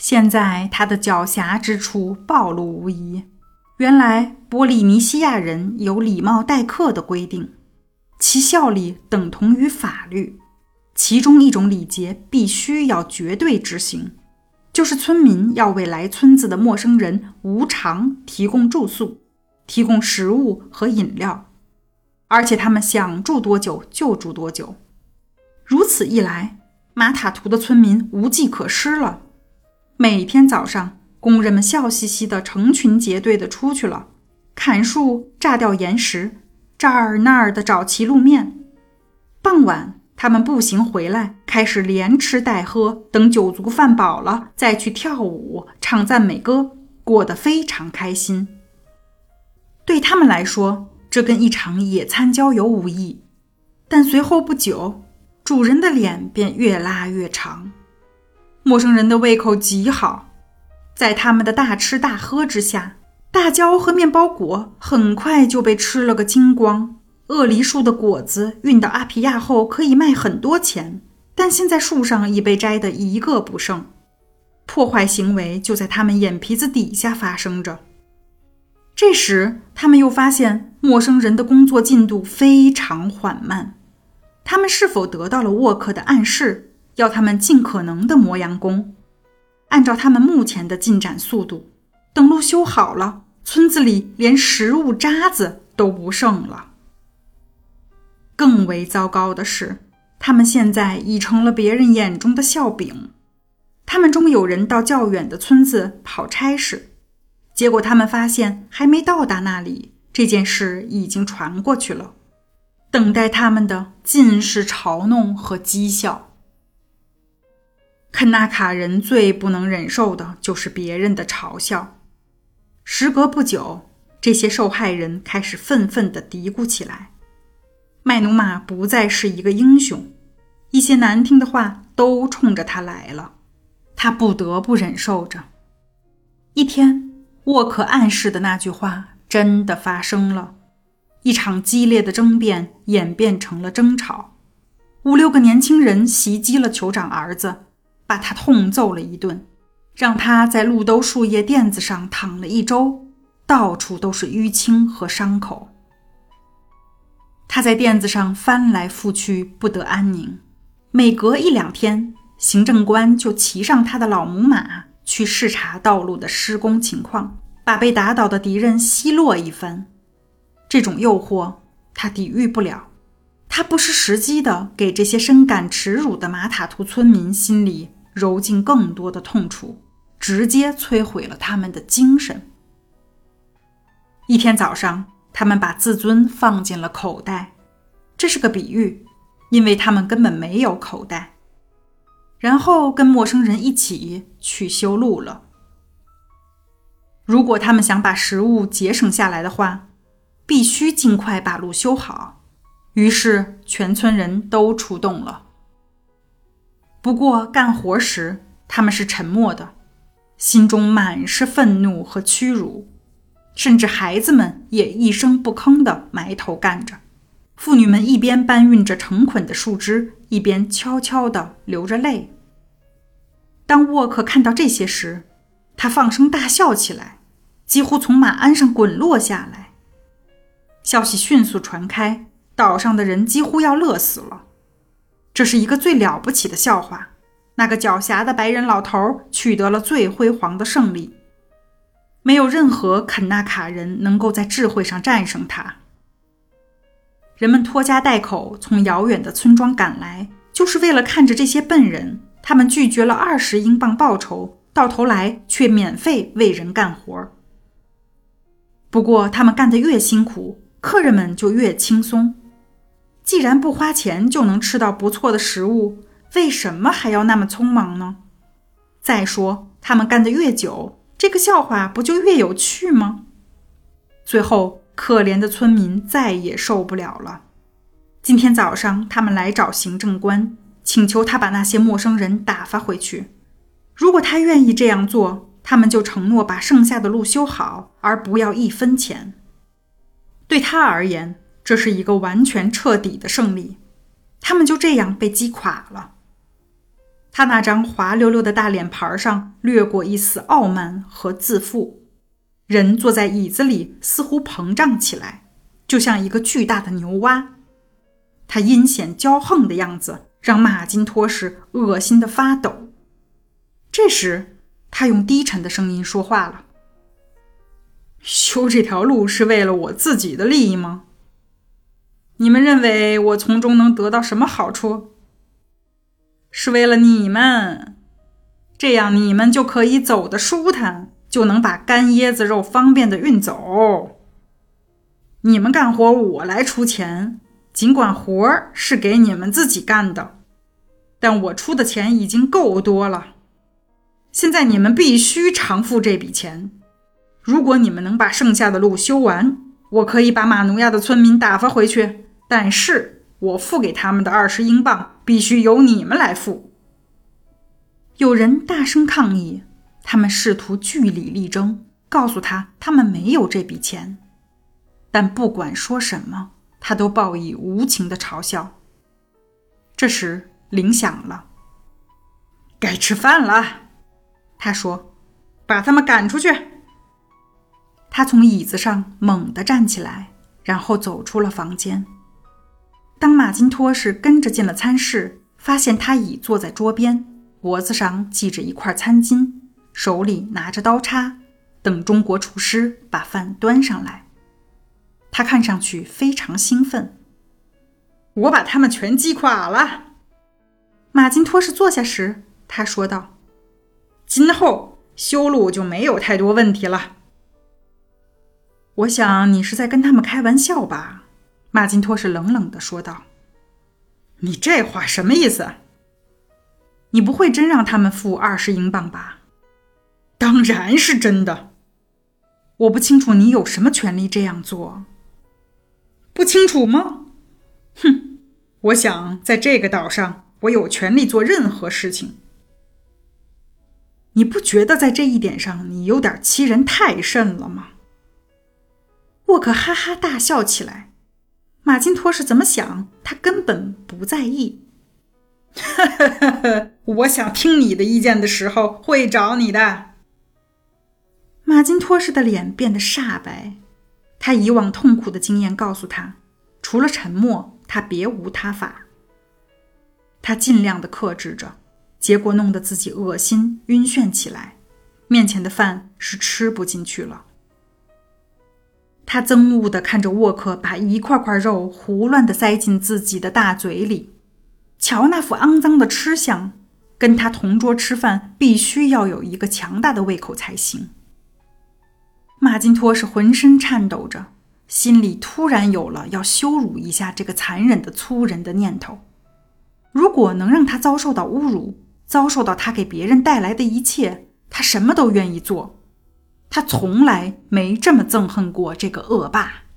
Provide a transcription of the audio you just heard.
现在他的狡黠之处暴露无遗。原来波利尼西亚人有礼貌待客的规定，其效力等同于法律。其中一种礼节必须要绝对执行，就是村民要为来村子的陌生人无偿提供住宿、提供食物和饮料，而且他们想住多久就住多久。如此一来，马塔图的村民无计可施了。每天早上，工人们笑嘻嘻地成群结队地出去了，砍树、炸掉岩石，这儿那儿的找齐路面。傍晚，他们步行回来，开始连吃带喝，等酒足饭饱了，再去跳舞、唱赞美歌，过得非常开心。对他们来说，这跟一场野餐郊游无异。但随后不久，主人的脸便越拉越长，陌生人的胃口极好，在他们的大吃大喝之下，大蕉和面包果很快就被吃了个精光。鳄梨树的果子运到阿皮亚后可以卖很多钱，但现在树上已被摘得一个不剩，破坏行为就在他们眼皮子底下发生着。这时，他们又发现陌生人的工作进度非常缓慢。他们是否得到了沃克的暗示，要他们尽可能的磨洋工？按照他们目前的进展速度，等路修好了，村子里连食物渣子都不剩了。更为糟糕的是，他们现在已成了别人眼中的笑柄。他们中有人到较远的村子跑差事，结果他们发现还没到达那里，这件事已经传过去了。等待他们的尽是嘲弄和讥笑。肯纳卡人最不能忍受的就是别人的嘲笑。时隔不久，这些受害人开始愤愤地嘀咕起来：“麦努马不再是一个英雄，一些难听的话都冲着他来了，他不得不忍受着。”一天，沃克暗示的那句话真的发生了。一场激烈的争辩演变成了争吵，五六个年轻人袭击了酋长儿子，把他痛揍了一顿，让他在鹿兜树叶垫子上躺了一周，到处都是淤青和伤口。他在垫子上翻来覆去，不得安宁。每隔一两天，行政官就骑上他的老母马去视察道路的施工情况，把被打倒的敌人奚落一番。这种诱惑他抵御不了，他不失时机地给这些深感耻辱的马塔图村民心里揉进更多的痛楚，直接摧毁了他们的精神。一天早上，他们把自尊放进了口袋，这是个比喻，因为他们根本没有口袋。然后跟陌生人一起去修路了。如果他们想把食物节省下来的话。必须尽快把路修好，于是全村人都出动了。不过干活时他们是沉默的，心中满是愤怒和屈辱，甚至孩子们也一声不吭地埋头干着。妇女们一边搬运着成捆的树枝，一边悄悄地流着泪。当沃克看到这些时，他放声大笑起来，几乎从马鞍上滚落下来。消息迅速传开，岛上的人几乎要乐死了。这是一个最了不起的笑话。那个狡黠的白人老头取得了最辉煌的胜利，没有任何肯纳卡人能够在智慧上战胜他。人们拖家带口从遥远的村庄赶来，就是为了看着这些笨人。他们拒绝了二十英镑报酬，到头来却免费为人干活。不过，他们干得越辛苦。客人们就越轻松。既然不花钱就能吃到不错的食物，为什么还要那么匆忙呢？再说，他们干得越久，这个笑话不就越有趣吗？最后，可怜的村民再也受不了了。今天早上，他们来找行政官，请求他把那些陌生人打发回去。如果他愿意这样做，他们就承诺把剩下的路修好，而不要一分钱。对他而言，这是一个完全彻底的胜利。他们就这样被击垮了。他那张滑溜溜的大脸盘上掠过一丝傲慢和自负，人坐在椅子里似乎膨胀起来，就像一个巨大的牛蛙。他阴险骄横的样子让马金托什恶心的发抖。这时，他用低沉的声音说话了：“修这条路是为了我自己的利益吗？你们认为我从中能得到什么好处？”是为了你们，这样你们就可以走得舒坦，就能把干椰子肉方便的运走。你们干活我来出钱，尽管活儿是给你们自己干的，但我出的钱已经够多了。现在你们必须偿付这笔钱。如果你们能把剩下的路修完，我可以把马努亚的村民打发回去。但是。我付给他们的二十英镑必须由你们来付。有人大声抗议，他们试图据理力争，告诉他他们没有这笔钱。但不管说什么，他都报以无情的嘲笑。这时铃响了，该吃饭了，他说：“把他们赶出去。”他从椅子上猛地站起来，然后走出了房间。当马金托什跟着进了餐室，发现他已坐在桌边，脖子上系着一块餐巾，手里拿着刀叉，等中国厨师把饭端上来。他看上去非常兴奋。我把他们全击垮了。马金托什坐下时，他说道：“今后修路就没有太多问题了。”我想你是在跟他们开玩笑吧？马金托是冷冷的说道：“你这话什么意思？你不会真让他们付二十英镑吧？”“当然是真的。”“我不清楚你有什么权利这样做。”“不清楚吗？”“哼，我想在这个岛上，我有权利做任何事情。”“你不觉得在这一点上你有点欺人太甚了吗？”沃克哈哈大笑起来。马金托是怎么想？他根本不在意。我想听你的意见的时候会找你的。马金托什的脸变得煞白，他以往痛苦的经验告诉他，除了沉默，他别无他法。他尽量的克制着，结果弄得自己恶心晕眩起来，面前的饭是吃不进去了。他憎恶地看着沃克把一块块肉胡乱地塞进自己的大嘴里，瞧那副肮脏的吃相，跟他同桌吃饭必须要有一个强大的胃口才行。马金托是浑身颤抖着，心里突然有了要羞辱一下这个残忍的粗人的念头。如果能让他遭受到侮辱，遭受到他给别人带来的一切，他什么都愿意做。他从来没这么憎恨过这个恶霸。